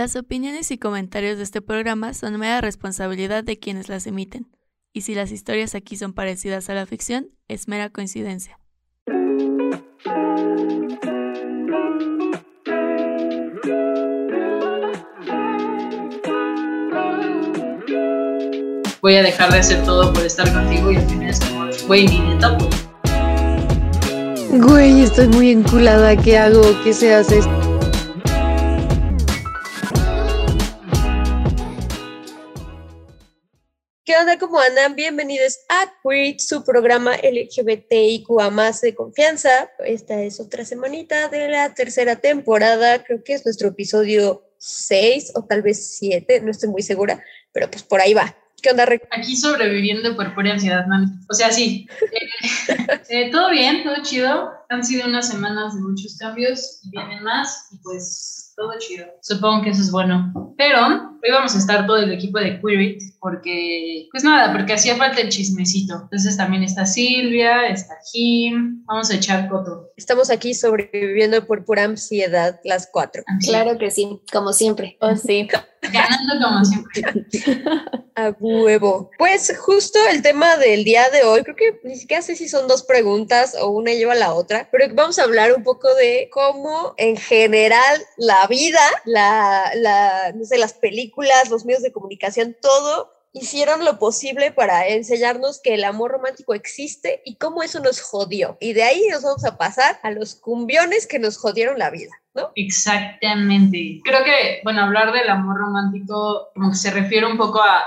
Las opiniones y comentarios de este programa son mera responsabilidad de quienes las emiten, y si las historias aquí son parecidas a la ficción, es mera coincidencia. Voy a dejar de hacer todo por estar contigo y al final es como, güey, ni neta. Güey, estoy muy enculada, ¿qué hago? ¿Qué se hace? ¿Qué onda? ¿Cómo andan? Bienvenidos a Queer, su programa LGBTIQA más de confianza. Esta es otra semanita de la tercera temporada. Creo que es nuestro episodio 6 o tal vez 7, no estoy muy segura, pero pues por ahí va. ¿Qué onda, Rick? Aquí sobreviviendo por pura ansiedad, man. O sea, sí. Eh, eh, todo bien, todo chido. Han sido unas semanas de muchos cambios y vienen más y pues todo chido. Supongo que eso es bueno. Pero hoy vamos a estar todo el equipo de Queerit porque, pues nada, porque hacía falta el chismecito. Entonces también está Silvia, está Jim, vamos a echar coto. Estamos aquí sobreviviendo por pura ansiedad las cuatro. Claro que sí, como siempre. Oh, sí. Ganando como siempre. A huevo. Pues justo el tema del día de hoy, creo que ni siquiera sé si son dos preguntas o una lleva a la otra, pero vamos a hablar un poco de cómo en general la vida, la, la, no sé, las películas, los medios de comunicación, todo hicieron lo posible para enseñarnos que el amor romántico existe y cómo eso nos jodió. Y de ahí nos vamos a pasar a los cumbiones que nos jodieron la vida. ¿No? Exactamente. Creo que, bueno, hablar del amor romántico como que se refiere un poco a,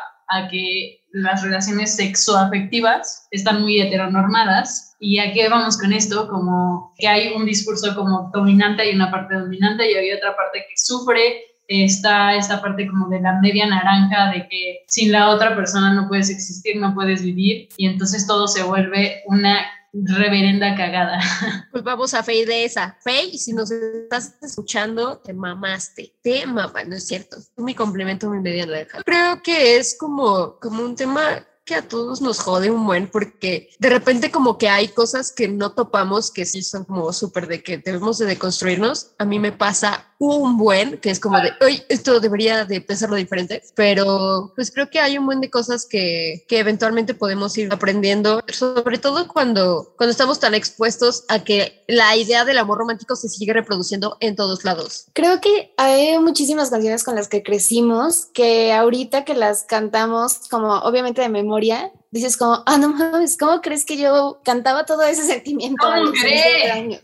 que las relaciones sexoafectivas están muy heteronormadas. ¿Y a qué vamos con esto? Como que hay un discurso como dominante, hay una parte dominante y hay otra parte que sufre. Está esta parte como de la media naranja de que sin la otra persona no puedes existir, no puedes vivir y entonces todo se vuelve una reverenda cagada. Pues vamos a Fey de esa. Fey, si nos estás escuchando, te mamaste. Te mamaste, no es cierto. Mi complemento, mi media naranja. Creo que es como, como un tema que a todos nos jode un buen porque de repente como que hay cosas que no topamos que sí son como súper de que debemos de deconstruirnos. A mí me pasa un buen que es como de, oye, esto debería de pensarlo diferente, pero pues creo que hay un buen de cosas que, que eventualmente podemos ir aprendiendo, sobre todo cuando, cuando estamos tan expuestos a que la idea del amor romántico se sigue reproduciendo en todos lados. Creo que hay muchísimas canciones con las que crecimos que ahorita que las cantamos como obviamente de memoria, dices como, ah, no mames, ¿cómo crees que yo cantaba todo ese sentimiento? ¿Cómo crees?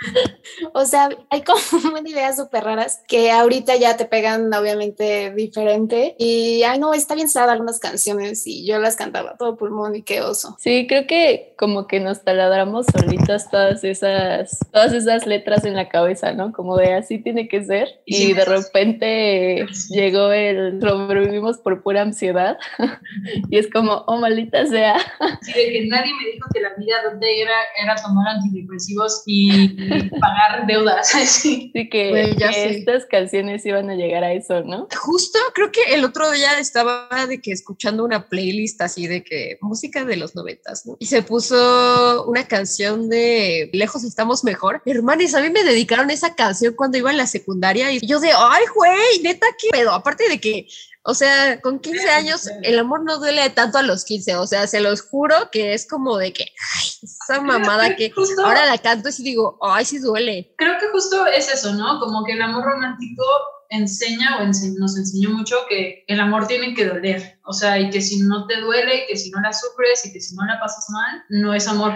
O sea, hay como ideas súper raras que ahorita ya te pegan obviamente diferente y, ay, no, está bien sad algunas canciones y yo las cantaba todo pulmón y qué oso. Sí, creo que como que nos taladramos solitas todas esas, todas esas letras en la cabeza, ¿no? Como de así tiene que ser y de repente llegó el sobrevivimos por pura ansiedad y es como oh, maldita sea. Sí, de que nadie me dijo que la vida donde era, era tomar antidepresivos y pagar deudas. Sí, que, estas canciones iban a llegar a eso, ¿no? Justo, creo que el otro día estaba de que escuchando una playlist así de que música de los noventas, ¿no? Y se puso una canción de Lejos estamos mejor. Hermanes, a mí me dedicaron esa canción cuando iba en la secundaria y yo de, ay, güey, neta, qué pedo. Aparte de que o sea, con 15 años el amor no duele tanto a los 15, o sea, se los juro que es como de que, ay, esa mamada que ahora la canto y digo, ay, sí duele. Creo que justo es eso, ¿no? Como que el amor romántico enseña o nos enseñó mucho que el amor tiene que doler, o sea, y que si no te duele, que si no la sufres y que si no la pasas mal, no es amor.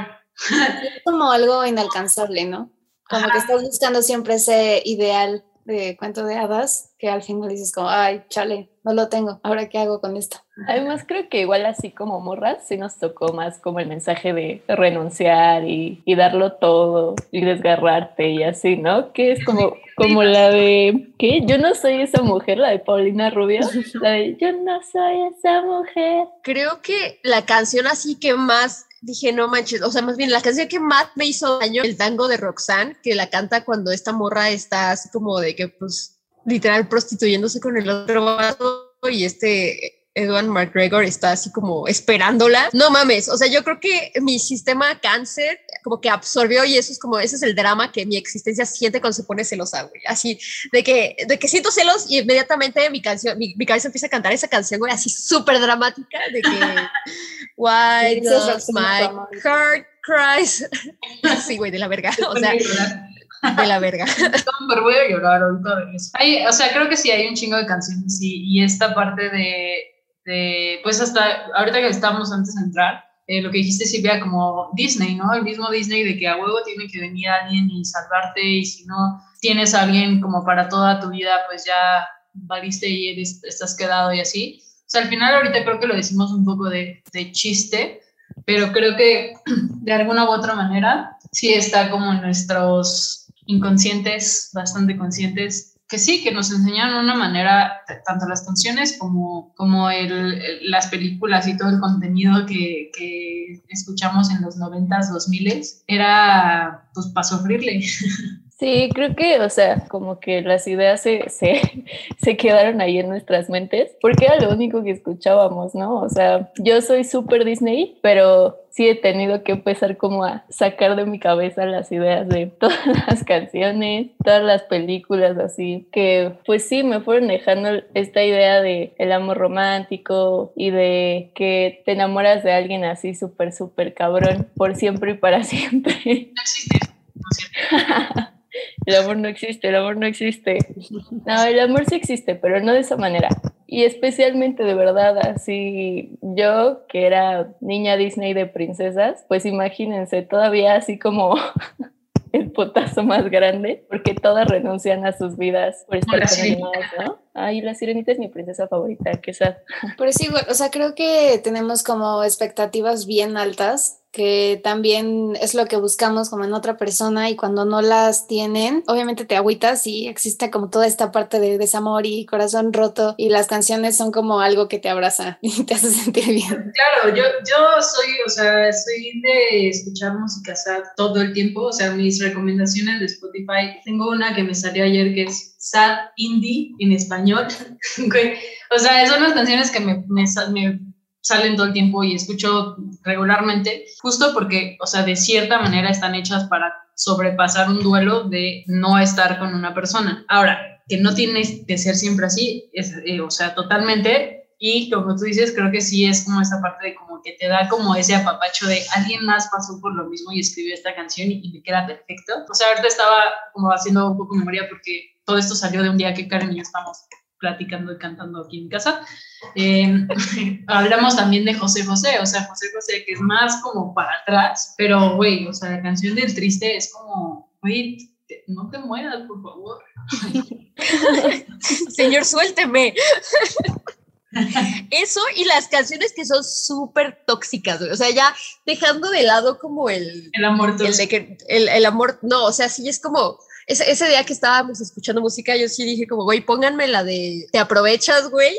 Es como algo inalcanzable, ¿no? Como que estás buscando siempre ese ideal de cuento de hadas que al final dices como, ay, chale, no lo tengo, ahora qué hago con esto. Además creo que igual así como morras sí nos tocó más como el mensaje de renunciar y, y darlo todo y desgarrarte y así, ¿no? Que es como, como la de, ¿qué? Yo no soy esa mujer, la de Paulina Rubio, la de Yo no soy esa mujer. Creo que la canción así que más dije, no manches, o sea, más bien la canción que más me hizo daño, el tango de Roxanne, que la canta cuando esta morra está así como de que, pues, literal prostituyéndose con el otro vato y este Edward McGregor está así como esperándola. No mames, o sea, yo creo que mi sistema cáncer como que absorbió y eso es como, ese es el drama que mi existencia siente cuando se pone celosa, güey. Así, de que, de que siento celos y inmediatamente mi canción, mi, mi cabeza empieza a cantar esa canción, güey, así súper dramática, de que, why does my heart cries? Así, güey, de la verga, o sea de la verga. Pero voy a llorar ahorita o sea, creo que sí hay un chingo de canciones y, y esta parte de, de, pues hasta ahorita que estamos antes de entrar, eh, lo que dijiste Silvia, como Disney, ¿no? El mismo Disney de que a huevo tiene que venir alguien y salvarte y si no tienes a alguien como para toda tu vida, pues ya valiste y eres, estás quedado y así. O sea, al final ahorita creo que lo decimos un poco de, de chiste, pero creo que de alguna u otra manera sí está como en nuestros inconscientes, bastante conscientes, que sí, que nos enseñan una manera, tanto las canciones como, como el, las películas y todo el contenido que, que escuchamos en los 90s, 2000 era pues para sufrirle. Sí, creo que, o sea, como que las ideas se, se, se, quedaron ahí en nuestras mentes, porque era lo único que escuchábamos, ¿no? O sea, yo soy súper Disney, pero sí he tenido que empezar como a sacar de mi cabeza las ideas de todas las canciones, todas las películas así, que pues sí me fueron dejando esta idea de el amor romántico y de que te enamoras de alguien así súper, súper cabrón por siempre y para siempre. No existe. No el amor no existe, el amor no existe. No, el amor sí existe, pero no de esa manera. Y especialmente de verdad, así yo que era niña Disney de princesas, pues imagínense, todavía así como el potazo más grande, porque todas renuncian a sus vidas por estar con animados, ¿no? Ay, la sirenita es mi princesa favorita, que sad. Pero sí, o sea, creo que tenemos como expectativas bien altas que también es lo que buscamos como en otra persona y cuando no las tienen, obviamente te agüitas y existe como toda esta parte de desamor y corazón roto y las canciones son como algo que te abraza y te hace sentir bien. Claro, yo, yo soy, o sea, soy de escuchar música sad todo el tiempo, o sea, mis recomendaciones de Spotify, tengo una que me salió ayer que es sad indie en español, o sea, son las canciones que me, me, me salen todo el tiempo y escucho regularmente, justo porque, o sea, de cierta manera están hechas para sobrepasar un duelo de no estar con una persona. Ahora, que no tiene que ser siempre así, es, eh, o sea, totalmente. Y como tú dices, creo que sí es como esa parte de como que te da como ese apapacho de alguien más pasó por lo mismo y escribió esta canción y, y me queda perfecto. O sea, ahorita estaba como haciendo un poco memoria porque todo esto salió de un día que Karen y yo estamos platicando y cantando aquí en casa. Eh, hablamos también de José José, o sea, José José, que es más como para atrás, pero, güey, o sea, la canción del triste es como, güey, no te mueras, por favor. Señor, suélteme. Eso y las canciones que son súper tóxicas, o sea, ya dejando de lado como el... El amor el, de que, el, el amor, no, o sea, sí es como ese, ese, día que estábamos escuchando música, yo sí dije como, güey, pónganme la de te aprovechas, güey.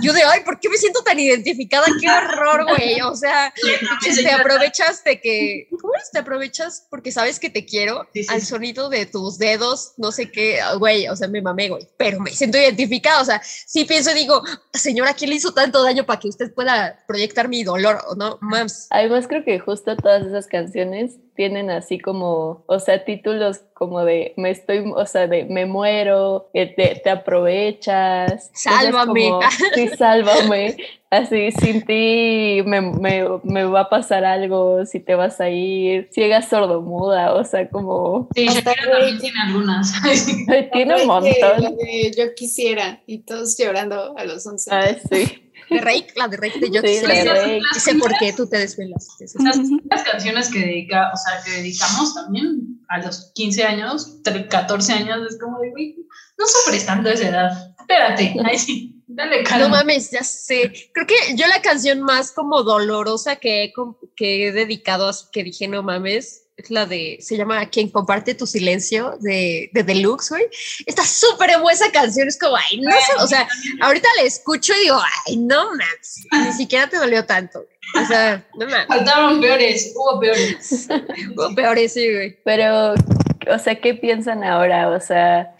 Y yo de, ay, ¿por qué me siento tan identificada? Qué horror, güey. O sea, te aprovechas de que, ¿cómo es? Te aprovechas porque sabes que te quiero al sonido de tus dedos, no sé qué, güey, o sea, me mamé, güey, pero me siento identificada. O sea, sí pienso y digo, señora, ¿quién le hizo tanto daño para que usted pueda proyectar mi dolor o no? Mams. Además, creo que justo todas esas canciones tienen así como, o sea, títulos como de me estoy, o sea, de me muero, te, te aprovechas. Sálvame. sí, sálvame. Así, sin ti me, me, me, va a pasar algo, si te vas a ir, ciega sordomuda, o sea, como... Sí, también tiene algunas. tiene un montón. yo quisiera, y todos llorando a los 11. Ah, sí de Rake, la de Rake de yo sí, sé por qué tú te desvelas. Las, canciones que dedica, o sea, que dedicamos también a los 15 años, 14 años, es como de, güey, no sufres tanto esa edad. Espérate, ahí sí, dale calma. No mames, ya sé. Creo que yo la canción más como dolorosa que he, que he dedicado, que dije, no mames, es la de, se llama Quien comparte tu silencio de, de Deluxe, güey. Está súper esa canción, es como, ay, no sé, o sea, ahorita la escucho y digo, ay, no mames, ni siquiera te dolió tanto. O sea, no mames. Faltaron peores, hubo peores. hubo peores, sí, güey. Pero, o sea, ¿qué piensan ahora? O sea,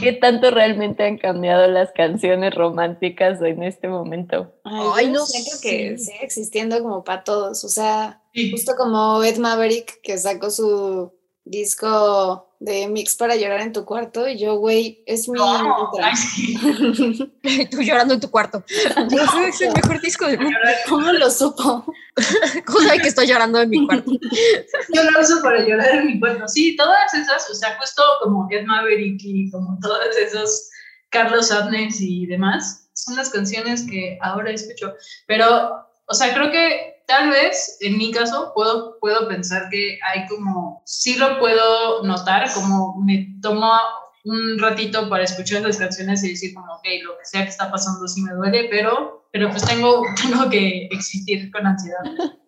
¿Qué tanto realmente han cambiado las canciones románticas en este momento? Ay, no sé, creo que sigue existiendo como para todos. O sea, justo como Ed Maverick que sacó su disco de mix para llorar en tu cuarto y yo, güey, es mi... Tú llorando en tu cuarto. es el mejor disco del mundo. ¿Cómo lo supo? ¿Cómo sabe que estoy llorando en mi cuarto? Yo lo uso para llorar en mi cuarto. Sí, todas esas, o sea, justo como Ed Maverick y como todos esos Carlos Adnes y demás, son las canciones que ahora escucho. Pero, o sea, creo que tal vez en mi caso puedo, puedo pensar que hay como, sí lo puedo notar, como me tomo un ratito para escuchar las canciones y decir como, ok, lo que sea que está pasando sí me duele, pero, pero pues tengo, tengo que existir con ansiedad.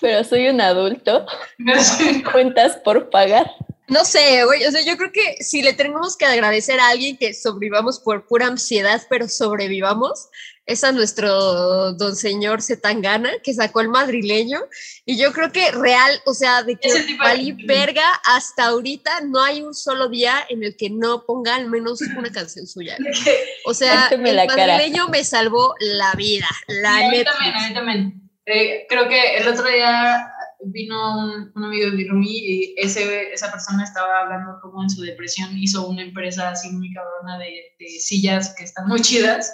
Pero soy un adulto. Cuentas por pagar. No sé, güey, o sea, yo creo que si le tenemos que agradecer a alguien que sobrevivamos por pura ansiedad, pero sobrevivamos, es a nuestro don señor Zetangana, que sacó el madrileño, y yo creo que real, o sea, de que Vali Verga hasta ahorita no hay un solo día en el que no ponga al menos una canción suya. O sea, el madrileño me salvó la vida, la sí, a mí también, a mí también. Eh, creo que el otro día vino un, amigo de Rumi y ese, esa persona estaba hablando como en su depresión hizo una empresa así muy cabrona de, de sillas que están muy chidas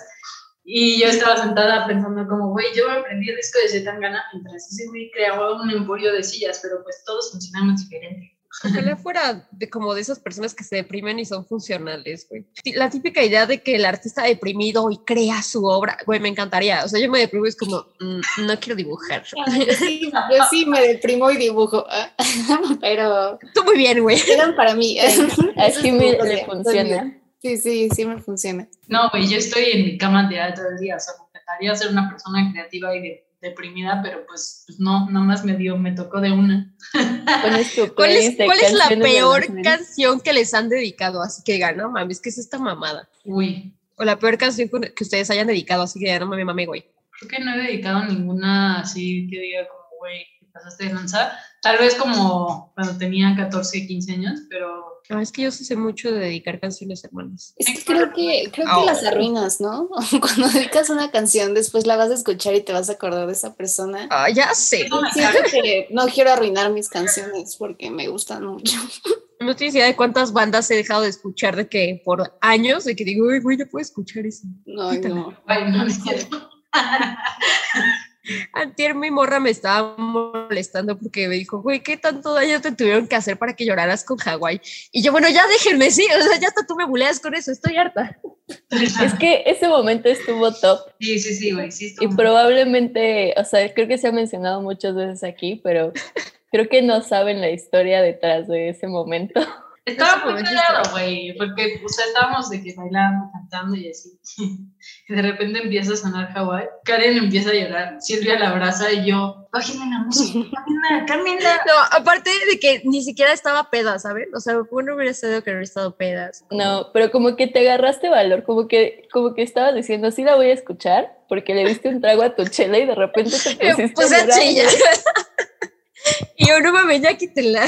y yo estaba sentada pensando como, güey, yo aprendí el disco de Zetangana mientras ese güey creaba un emporio de sillas, pero pues todos funcionamos diferente. Ojalá fuera de como de esas personas que se deprimen y son funcionales, güey. La típica idea de que el artista deprimido y crea su obra, güey, me encantaría. O sea, yo me deprimo y es como, mm, no quiero dibujar. Sí, yo sí me deprimo y dibujo, pero... Tú muy bien, güey. Eran para mí. Así me, me funciona. Sí, sí, sí me funciona. No, güey, yo estoy en mi cama de todo el día, o sea, me encantaría ser una persona creativa y deprimida, pero pues, pues, no, nada más me dio, me tocó de una. ¿Cuál es, ¿Cuál es, ¿cuál es la peor canción que les han dedicado? Así que gana, mames, que es esta mamada. Uy. O la peor canción que ustedes hayan dedicado, así que ya no me mame, güey. Creo que no he dedicado ninguna así que diga como, güey, pasaste de lanzar. Tal vez como cuando tenía 14, 15 años, pero Ah, es que yo sé mucho de dedicar canciones, hermanos. Es que creo que, creo que las arruinas, ¿no? Cuando dedicas una canción, después la vas a escuchar y te vas a acordar de esa persona. Ah, ya sé. que no quiero arruinar mis canciones porque me gustan mucho. No tienes idea de cuántas bandas he dejado de escuchar de que por años, de que digo, uy, güey, no puedo escuchar eso. No, no. Ay, no, cierto. Antier mi morra me estaba molestando porque me dijo, güey, ¿qué tanto daño te tuvieron que hacer para que lloraras con Hawái? Y yo, bueno, ya déjenme, sí, o sea, ya hasta tú me buleas con eso, estoy harta. Es que ese momento estuvo top. Sí, sí, sí, güey, sí. Y probablemente, o sea, creo que se ha mencionado muchas veces aquí, pero creo que no saben la historia detrás de ese momento. Estaba muy güey, porque o sea, estábamos de que bailando, cantando y así. Y de repente empieza a sonar Hawái. Karen empieza a llorar, Silvia la abraza y yo, bájenme la música, cámbienla, No, aparte de que ni siquiera estaba peda, ¿sabes? O sea, bueno hubiera sido que hubiera estado pedas. No, pero como que te agarraste valor, como que, como que estabas diciendo, sí la voy a escuchar, porque le diste un trago a tu chela y de repente te pusiste pues a llorar. y yo no mames, ya quítela.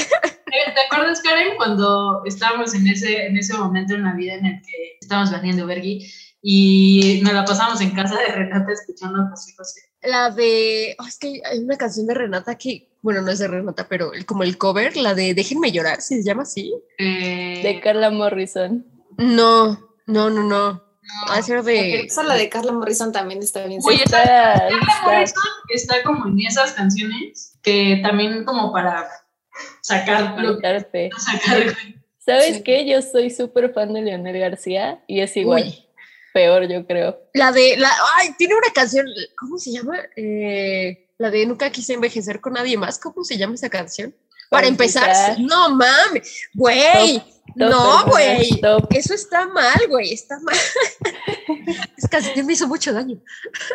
¿Te acuerdas, Karen, cuando estábamos en ese, en ese momento en la vida en el que estábamos vendiendo Bergui y nos la pasamos en casa de Renata escuchando a José José? La de, oh, es que hay una canción de Renata que, bueno, no es de Renata, pero como el cover, la de Déjenme llorar, si se llama así. Eh, De Carla Morrison. No, no, no, no. Va a ser de. Esa la de Carla Morrison también está bien. Oye, Está- Carla está- Morrison está como en esas canciones que también como para sacar, sacar ¿Sabes Sí. qué? Yo soy súper fan de Leonel García y es igual. Uy. Peor, yo creo. La de, la, ay, tiene una canción, ¿cómo se llama? Eh, la de Nunca quise envejecer con nadie más, ¿cómo se llama esa canción? Para, empezar, no mames, güey, no, güey, eso está mal, güey, está mal. Esa canción me hizo mucho daño.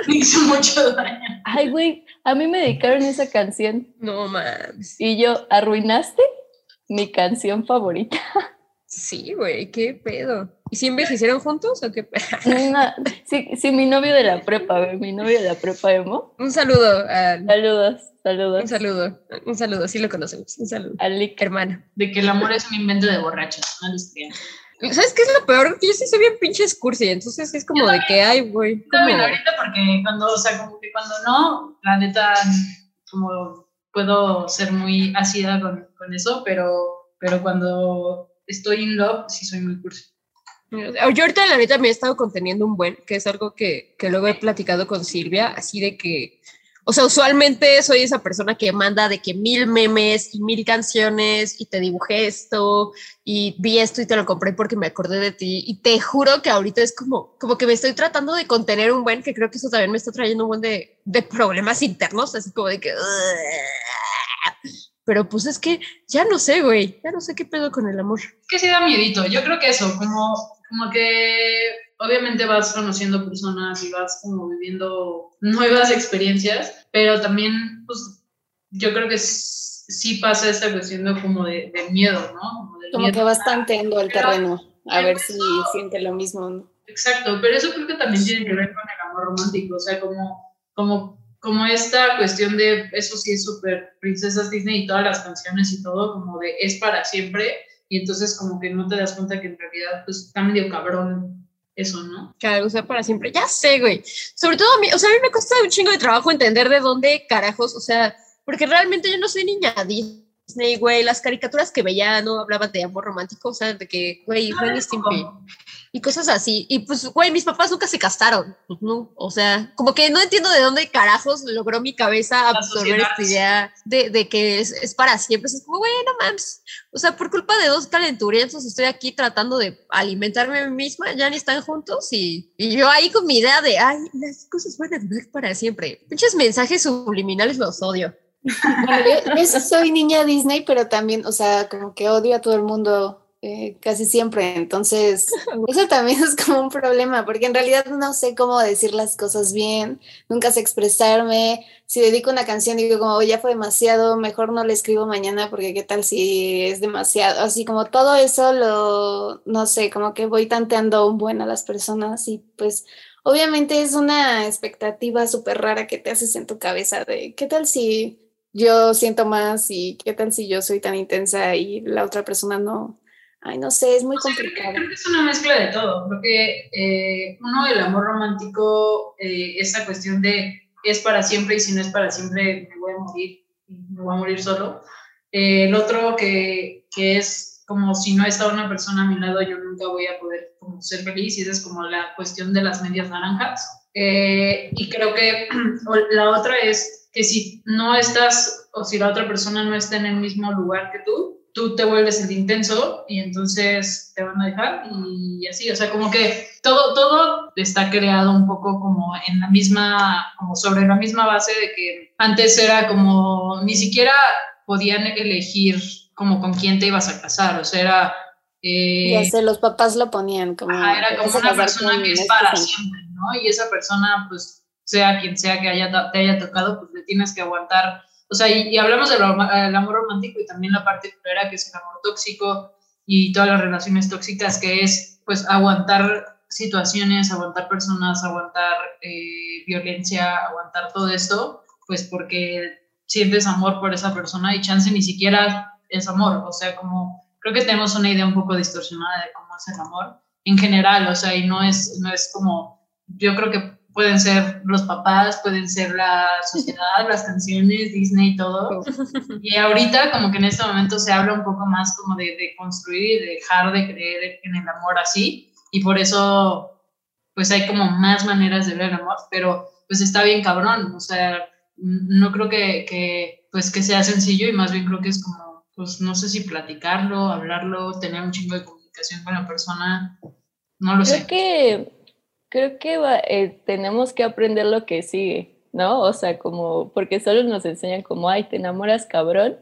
me hizo mucho daño. Ay, güey, a mí me dedicaron esa canción No mames. y yo, ¿arruinaste mi canción favorita? Sí, güey, qué pedo. ¿Y si envejecieron juntos o qué? No, sí, sí, mi novio de la prepa, güey, mi novio de la prepa emo. Un saludo, a- Saludos, saludos. un saludo, un saludo, sí lo conocemos, un saludo. Al Lick. Hermano. De que el amor es un invento de borrachos, no les crean. ¿Sabes qué es lo peor? Que yo sí soy bien pinche cursi, entonces es como de que, ay, güey. También ahorita porque cuando, o sea, como que cuando no, la neta, como puedo ser muy ácida con, con eso, pero, pero cuando estoy in love, sí soy muy cursi. Yo ahorita la neta me he estado conteniendo un buen, que es algo que, que luego he platicado con Silvia, así de que o sea, usualmente soy esa persona que manda de que mil memes y mil canciones y te dibujé esto y vi esto y te lo compré porque me acordé de ti. Y te juro que ahorita es como, como que me estoy tratando de contener un buen, que creo que eso también me está trayendo un buen de, de problemas internos, así como de que... Pero pues es que ya no sé, güey, ya no sé qué pedo con el amor. Es que sí da miedito. Yo creo que eso, como, como que obviamente vas conociendo personas y vas como viviendo nuevas experiencias, pero también, pues, yo creo que sí pasa esta cuestión de, como de, miedo, ¿no? Como, que vas tanteando el terreno, a ver si siente lo mismo. Exacto, pero eso creo que también tiene que ver con el amor romántico, o sea, como, como, como esta cuestión de, eso sí es súper princesas Disney y todas las canciones y todo, como de es para siempre, y entonces como que no te das cuenta que en realidad pues está medio cabrón eso, ¿no? Algo sea para siempre. Ya sé, güey. Sobre todo a mí, o sea, a mí me cuesta un chingo de trabajo entender de dónde carajos, o sea, porque realmente yo no soy niña Disney, güey. Las caricaturas que veía no hablaban de amor romántico, o sea, de que, güey, Ren y cosas así. Y pues, güey, mis papás nunca se castaron, ¿no? O sea, como que no entiendo de dónde carajos logró mi cabeza absorber esta idea de, de que es, es, para siempre. Es como, güey, no mames. O sea, por culpa de dos calenturientos estoy aquí tratando de alimentarme a mí misma, ya ni están juntos y, y yo ahí con mi idea de, ay, las cosas van a durar para siempre. Muchos mensajes subliminales los odio. Yo, yo soy niña Disney, pero también, o sea, como que odio a todo el mundo eh, casi siempre. Entonces, eso también es como un problema, porque en realidad no sé cómo decir las cosas bien, nunca sé expresarme. Si dedico una canción digo como ya fue demasiado, mejor no le escribo mañana porque qué tal si es demasiado. Así como todo eso lo, no sé, como que voy tanteando un buen a las personas y pues obviamente es una expectativa súper rara que te haces en tu cabeza de qué tal si yo siento más y qué tal si yo soy tan intensa y la otra persona no. Ay, no sé, es muy complicado. es una mezcla de todo. Creo que eh, uno, el amor romántico, eh, esa cuestión de es para siempre y si no es para siempre me voy a morir, me voy a morir solo. Eh, el otro que, que, es como si no está una persona a mi lado, yo nunca voy a poder como, ser feliz y esa es como la cuestión de las medias naranjas. y creo que la otra es que si no estás o si la otra persona no está en el mismo lugar que tú, tú te vuelves el intenso y entonces te van a dejar y así, o sea, como que todo, todo está creado un poco como en la misma, como sobre la misma base de que antes era como, ni siquiera podían elegir como con quién te ibas a casar, o sea, era... Eh, ya sé, los papás lo ponían como... era como una persona que es para siempre, ¿no? Y esa persona, pues, sea quien sea que haya, te haya tocado, pues le tienes que aguantar. O sea, y, hablamos del amor romántico y también la parte primera que es el amor tóxico y todas las relaciones tóxicas, que es pues aguantar situaciones, aguantar personas, aguantar eh, violencia, aguantar todo esto, pues porque sientes amor por esa persona y chance ni siquiera es amor, o sea, como creo que tenemos una idea un poco distorsionada de cómo es el amor en general, o sea, y no es, no es como, yo creo que pueden ser los papás, pueden ser la sociedad, las canciones, Disney, todo. Y ahorita como que en este momento se habla un poco más como de, de construir y de dejar de creer en el amor así. Y por eso pues hay como más maneras de ver el amor, pero pues está bien cabrón, o sea, no creo que, que, pues que sea sencillo y más bien creo que es como, pues no sé si platicarlo, hablarlo, tener un chingo de comunicación con la persona, no lo creo sé. que creo que eh, tenemos que aprender lo que sigue, ¿no? O sea, como, porque solo nos enseñan como, ay, te enamoras cabrón,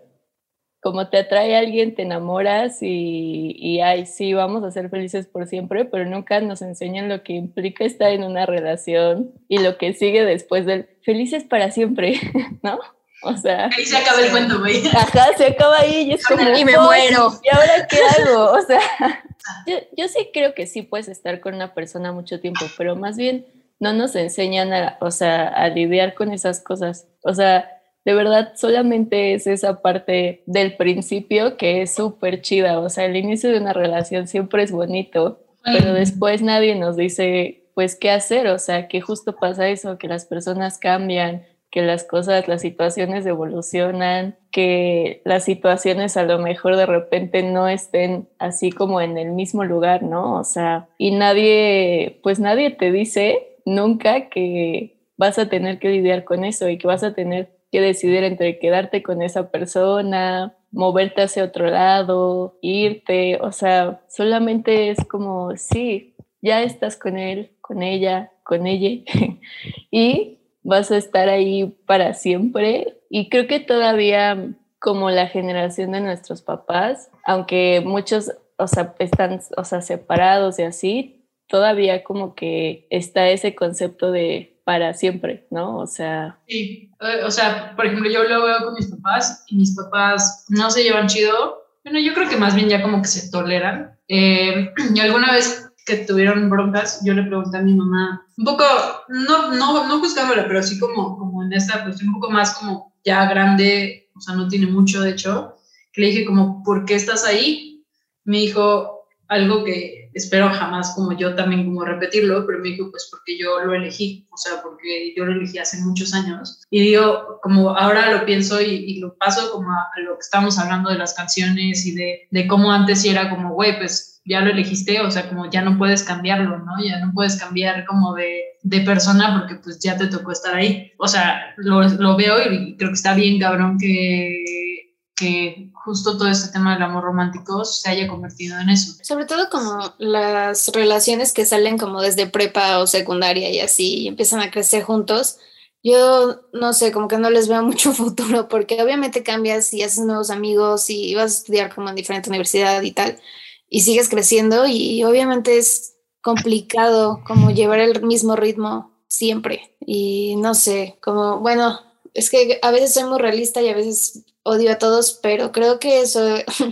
como te atrae alguien, te enamoras y, y, ay, sí, vamos a ser felices por siempre, pero nunca nos enseñan lo que implica estar en una relación y lo que sigue después del felices para siempre, ¿no? O sea. Ahí se acaba el cuento, güey. Ajá, se acaba ahí y es como. Y me muero. ¿Y ahora qué hago? O sea, yo, yo sí creo que sí puedes estar con una persona mucho tiempo, pero más bien no nos enseñan a, o sea, a lidiar con esas cosas. O sea, de verdad solamente es esa parte del principio que es súper chida, o sea, el inicio de una relación siempre es bonito, pero después nadie nos dice pues qué hacer, o sea, que justo pasa eso, que las personas cambian, que las cosas, las situaciones evolucionan, que las situaciones a lo mejor de repente no estén así como en el mismo lugar, ¿no? O sea, y nadie, pues nadie te dice nunca que vas a tener que lidiar con eso y que vas a tener que decidir entre quedarte con esa persona, moverte hacia otro lado, irte, o sea, solamente es como, sí, ya estás con él, con ella, con ella, y vas a estar ahí para siempre. Y creo que todavía como la generación de nuestros papás, aunque muchos, o sea, están, o sea, separados y así, todavía como que está ese concepto de para siempre, ¿no? O sea... Sí, eh, o sea, por ejemplo, yo lo veo con mis papás y mis papás no se llevan chido. Bueno, yo creo que más bien ya como que se toleran. Eh, y alguna vez que tuvieron broncas, yo le pregunté a mi mamá, un poco, no, no, no juzgándola, pero sí como, como en esta cuestión, un poco más como ya grande, o sea, no tiene mucho, de hecho, que le dije como, ¿por qué estás ahí? Me dijo algo que espero jamás como yo también como repetirlo, pero me dijo, pues porque yo lo elegí, o sea, porque yo lo elegí hace muchos años. Y yo como ahora lo pienso y, y lo paso como a, a, lo que estamos hablando de las canciones y de, de cómo antes era como, güey, pues ya lo elegiste, o sea, como ya no puedes cambiarlo, ¿no? Ya no puedes cambiar como de, de persona porque pues ya te tocó estar ahí. O sea, lo, lo, veo y creo que está bien, cabrón, que, que justo todo este tema del amor romántico se haya convertido en eso. Sobre todo como las relaciones que salen como desde prepa o secundaria y así y empiezan a crecer juntos. Yo no sé, como que no les veo mucho futuro porque obviamente cambias y haces nuevos amigos y vas a estudiar como en diferente universidad y tal y sigues creciendo y obviamente es complicado como llevar el mismo ritmo siempre y no sé, como bueno, es que a veces soy muy realista y a veces odio a todos, pero creo que eso,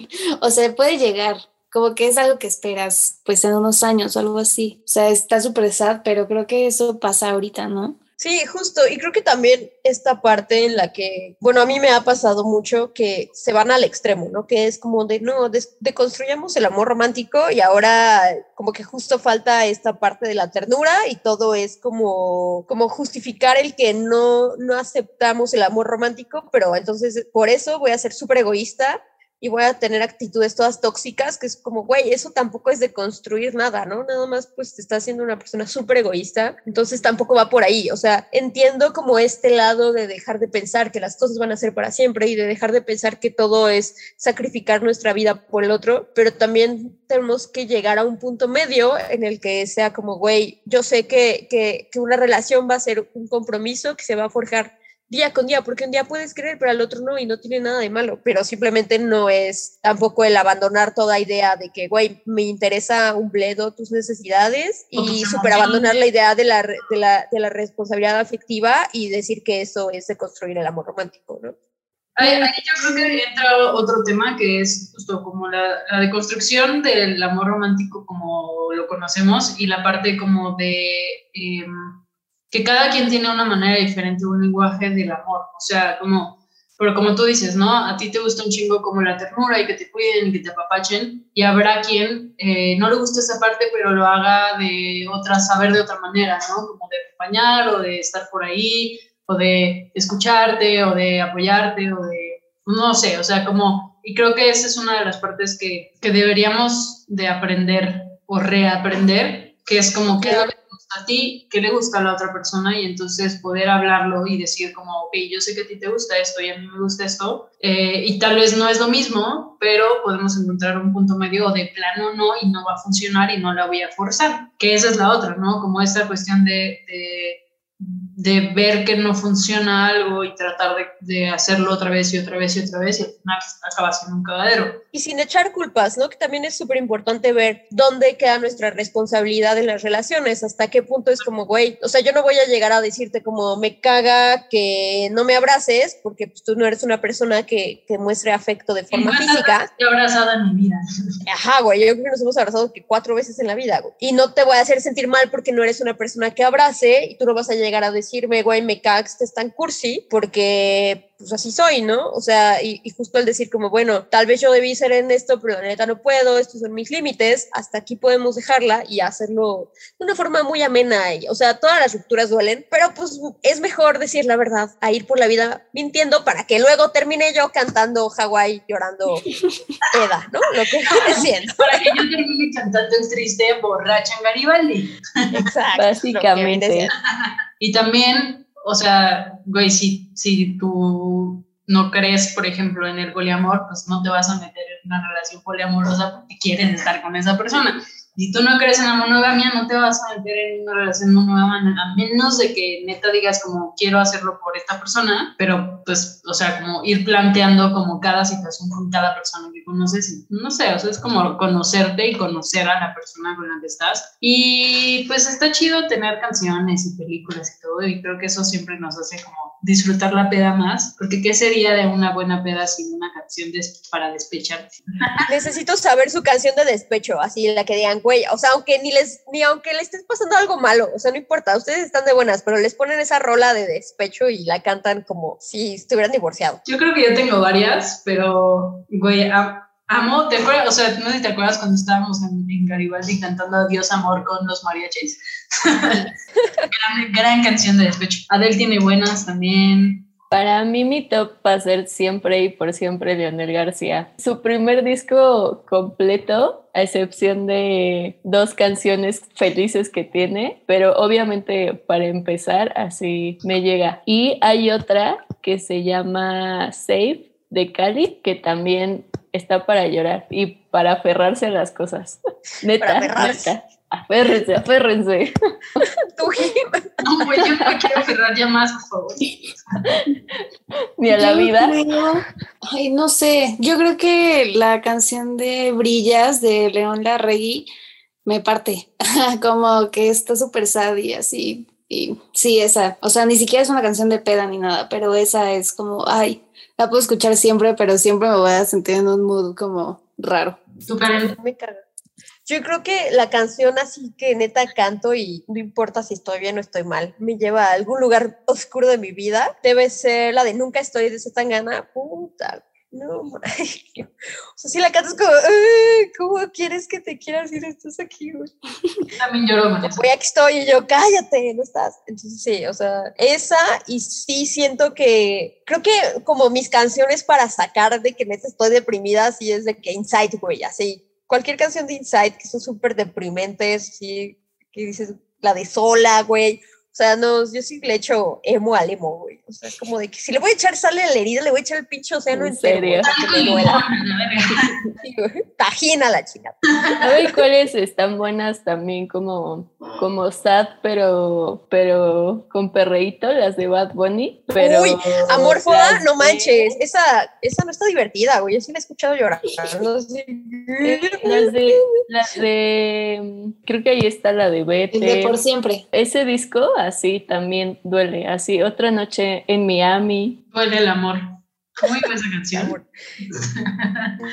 o sea, puede llegar, como que es algo que esperas pues en unos años o algo así, o sea, está súper sad, pero creo que eso pasa ahorita, ¿no? Sí, justo. Y creo que también esta parte en la que, bueno, a mí me ha pasado mucho que se van al extremo, ¿no? Que es como de, no, deconstruyamos el amor romántico y ahora como que justo falta esta parte de la ternura y todo es como, como justificar el que no, no aceptamos el amor romántico, pero entonces por eso voy a ser súper egoísta y voy a tener actitudes todas tóxicas, que es como, güey, eso tampoco es de construir nada, ¿no? Nada más pues te está haciendo una persona súper egoísta, entonces tampoco va por ahí, o sea, entiendo como este lado de dejar de pensar que las cosas van a ser para siempre y de dejar de pensar que todo es sacrificar nuestra vida por el otro, pero también tenemos que llegar a un punto medio en el que sea como, güey, yo sé que, que, que una relación va a ser un compromiso que se va a forjar día con día, porque un día puedes creer, pero al otro no, y no tiene nada de malo, pero simplemente no es tampoco el abandonar toda idea de que, güey, me interesa un bledo tus necesidades y super abandonar la idea de la, de, la, de la responsabilidad afectiva y decir que eso es de construir el amor romántico, ¿no? Ahí, yo creo que entra otro tema que es justo como la, la, deconstrucción del amor romántico como lo conocemos y la parte como de... Eh, que cada quien tiene una manera diferente, un lenguaje del amor, o sea, como, pero como tú dices, ¿no? A ti te gusta un chingo como la ternura y que te cuiden y que te apapachen, y habrá quien eh, no le guste esa parte, pero lo haga de otra, saber de otra manera, ¿no? Como de acompañar o de estar por ahí, o de escucharte, o de apoyarte, o de, no sé, o sea, como, y creo que esa es una de las partes que, que deberíamos de aprender o reaprender, que es como que a ti, qué le gusta a la otra persona y entonces poder hablarlo y decir como, ok, yo sé que a ti te gusta esto y a mí me gusta esto eh, y tal vez no es lo mismo, pero podemos encontrar un punto medio de plano no y no va a funcionar y no la voy a forzar, que esa es la otra, ¿no? Como esta cuestión de, de de ver que no funciona algo y tratar de, de, hacerlo otra vez y otra vez y otra vez y al final acaba siendo un cagadero. Y sin echar culpas, ¿no? Que también es súper importante ver dónde queda nuestra responsabilidad en las relaciones, hasta qué punto es como, güey, o sea, yo no voy a llegar a decirte como, me caga que no me abraces, porque pues, tú no eres una persona que, que muestre afecto de forma física. Estoy abrazada en mi vida. Ajá, güey, yo creo que nos hemos abrazado que cuatro veces en la vida, güey. Y no te voy a hacer sentir mal porque no eres una persona que abrace y tú no vas a llegar llegar a decirme, güey, me cagas, te tan cursi, porque pues así soy, ¿no? O sea, y, justo el decir como, bueno, tal vez yo debí ser en esto, pero la neta no puedo, estos son mis límites, hasta aquí podemos dejarla y hacerlo de una forma muy amena. Y, o sea, todas las rupturas duelen, pero pues es mejor decir la verdad a ir por la vida mintiendo para que luego termine yo cantando Hawái, llorando Eda, ¿no? Lo que estoy diciendo. Para que yo termine cantando el triste, borracha en Garibaldi. Exacto. Básicamente. Y también o sea, güey, si, si tú no crees, por ejemplo, en el poliamor, pues no te vas a meter en una relación poliamorosa porque quieres estar con esa persona. Si tú no crees en la monogamia, no te vas a meter en una relación monógama, a menos de que neta digas como quiero hacerlo por esta persona, pero pues, o sea, como ir planteando como cada situación con cada persona que conoces. No sé, o sea, es como conocerte y conocer a la persona con la que estás. Y pues está chido tener canciones y películas y todo, y creo que eso siempre nos hace como disfrutar la peda más, porque ¿qué sería de una buena peda sin una canción para despecharte? Necesito saber su canción de despecho, así la que digan, güey, o sea, aunque ni les, ni aunque le estés pasando algo malo, o sea, no importa, ustedes están de buenas, pero les ponen esa rola de despecho y la cantan como si estuvieran divorciados. Yo creo que yo tengo varias, pero, güey, amo, ¿te acuerdas? O sea, no sé si te acuerdas cuando estábamos en, Garibaldi cantando Adiós Amor con los mariachis. gran, gran canción de despecho. Adele tiene buenas también. Para mí mi top va a ser siempre y por siempre Leonel García. Su primer disco completo, a excepción de dos canciones felices que tiene, pero obviamente para empezar así me llega. Y hay otra que se llama Save de Cali, que también está para llorar y para aferrarse a las cosas. Neta, neta. Aférrense, aférrense. Tú, No, güey, yo no me quiero aferrar ya más, por favor. Ni a la vida. ay, no sé. Yo creo que la canción de Brillas de León Larregui me parte. Como que está súper sad y así. Y sí, esa. O sea, ni siquiera es una canción de peda ni nada, pero esa es como, ay, la puedo escuchar siempre, pero siempre me voy a sentir en un mood como raro. Cago. Yo creo que la canción así que neta canto y no importa si estoy bien o estoy mal, me lleva a algún lugar oscuro de mi vida, debe ser la de Nunca estoy de gana puta. No, o sea, si la cantas como, ¿cómo quieres que te quiera decir estás aquí, güey? También lloro Voy aquí estoy y yo, cállate, no estás. Entonces, sí, o sea, esa y sí siento que, creo que como mis canciones para sacar de que neta estoy deprimida, sí es de que Inside, güey, así cualquier canción de Inside que son súper deprimentes, sí, que dices la de sola, güey. O sea, no, yo sí le echo emo al emo, güey. O sea, es como de que si le voy a echar sale a la herida, le voy a echar el pinche océano ¿En serio? Tajina la chica. A ver cuáles están buenas también como, como sad, pero, pero con perreíto, las de Bad Bunny. Pero Uy, Amorfoda, no manches. Esa, esa no está divertida, güey. Yo sí la he escuchado llorar. No sé. Las de, las de, creo que ahí está la de Vete. de por siempre. Ese disco así también duele, así otra noche en Miami. Duele el amor. ¿Cómo iba esa canción?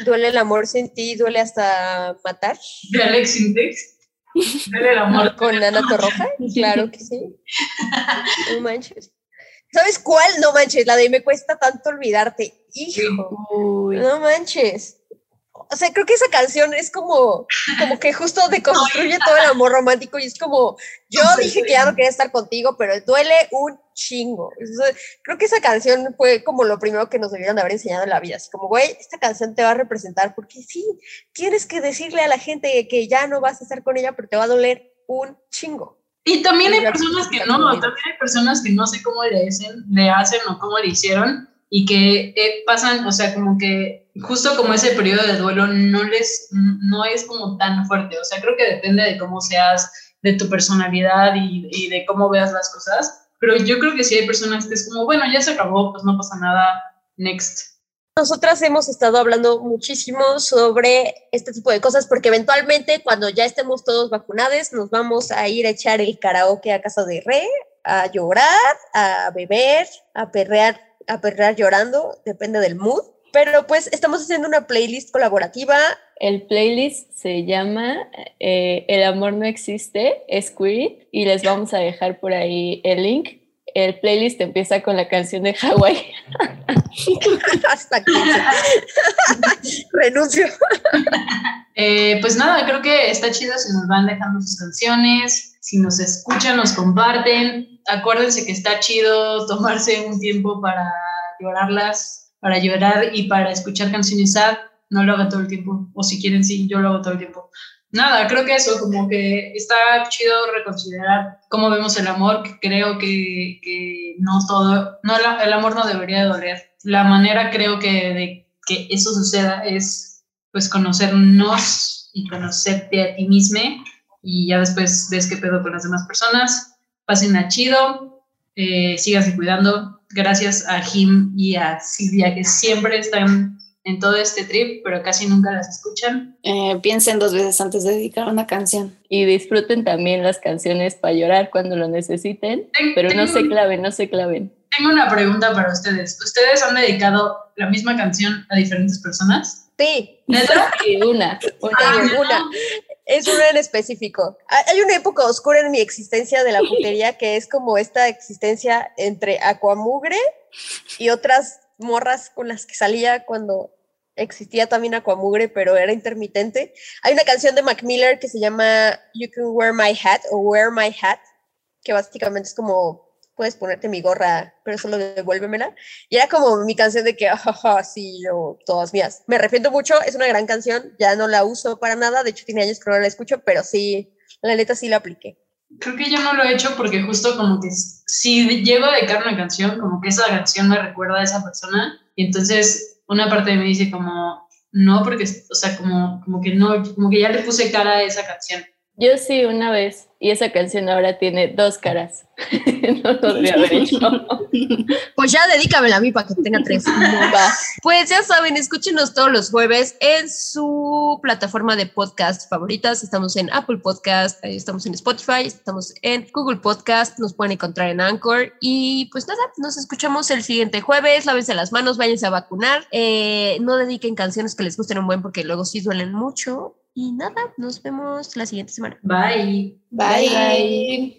duele el amor sin ti, duele hasta matar. De Alex Index. Duele el amor. Con Ana Torroja, claro que sí. No manches. ¿Sabes cuál? No manches, la de me cuesta tanto olvidarte. Hijo. No manches o sea, creo que esa canción es como, como que justo deconstruye todo el amor romántico y es como, yo dije que ya no quería estar contigo, pero duele un chingo. creo que esa canción fue como lo primero que nos debieron de haber enseñado en la vida. Así como, güey, esta canción te va a representar porque sí, tienes que decirle a la gente que ya no vas a estar con ella, pero te va a doler un chingo. Y también hay personas que no, también hay personas que no sé cómo le hacen, le hacen o cómo le hicieron y que eh, pasan, o sea, como que justo como ese periodo de duelo no les, no es como tan fuerte, o sea, creo que depende de cómo seas, de tu personalidad y, y de cómo veas las cosas, pero yo creo que si hay personas que es como, bueno, ya se acabó, pues no pasa nada, next. Nosotras hemos estado hablando muchísimo sobre este tipo de cosas porque eventualmente cuando ya estemos todos vacunados nos vamos a ir a echar el karaoke a casa de Re, a llorar, a beber, a perrear a perrear llorando, depende del mood. Pero pues estamos haciendo una playlist colaborativa. El playlist se llama eh, El amor no existe, es queer, y les vamos a dejar por ahí el link. El playlist empieza con la canción de Hawái. Hasta que renuncio. Eh, pues nada, creo que está chido si nos van dejando sus canciones, si nos escuchan, nos comparten. Acuérdense que está chido tomarse un tiempo para llorarlas, para llorar y para escuchar canciones sad. No lo hagan todo el tiempo, o si quieren, sí, yo lo hago todo el tiempo. Nada, creo que eso, como que está chido reconsiderar cómo vemos el amor, creo que, que no todo, no, el amor no debería doler. La manera creo que de que eso suceda es pues conocernos y conocerte a ti mismo y ya después ves qué pedo con las demás personas. Pasen a chido, eh, síganse cuidando. Gracias a Jim y a Silvia que siempre están en todo este trip, pero casi nunca las escuchan. Eh, piensen dos veces antes de dedicar una canción. Y disfruten también las canciones para llorar cuando lo necesiten, pero no se claven, no se claven. Tengo una pregunta para ustedes. ¿Ustedes han dedicado la misma canción a diferentes personas? Sí. ¿Neta? Sí, una. una. Ah, una. Es una en específico. Hay una época oscura en mi existencia de la putería que es como esta existencia entre Aquamugre y otras morras con las que salía cuando existía también Aquamugre, pero era intermitente. Hay una canción de Mac Miller que se llama You Can Wear My Hat o Wear My Hat, que básicamente es como puedes ponerte mi gorra, pero solo devuélvemela. Y era como mi canción de que, jaja, sí, yo, todas mías. Me arrepiento mucho, es una gran canción, ya no la uso para nada, de hecho tiene años que no la escucho, pero sí, la neta sí la apliqué. Creo que yo no lo he hecho porque justo como que si llego a dedicar una canción, como que esa canción me recuerda a esa persona y entonces una parte de mí dice como, no, porque, o sea, como, como que no, como que ya le puse cara a esa canción. Yo sí, una vez. Y esa canción ahora tiene dos caras. no lo debería haber hecho. Pues ya dedícamela a mí para que tenga tres. Pues ya saben, escúchenos todos los jueves en su plataforma de podcast favoritas. Estamos en Apple Podcast, eh, estamos en Spotify, estamos en Google Podcast, nos pueden encontrar en Anchor. Y pues nada, nos escuchamos el siguiente jueves. Lávense las manos, váyanse a vacunar. Eh, no dediquen canciones que les gusten un buen porque luego sí duelen mucho. Y nada, nos vemos la siguiente semana. Bye. Bye. Bye.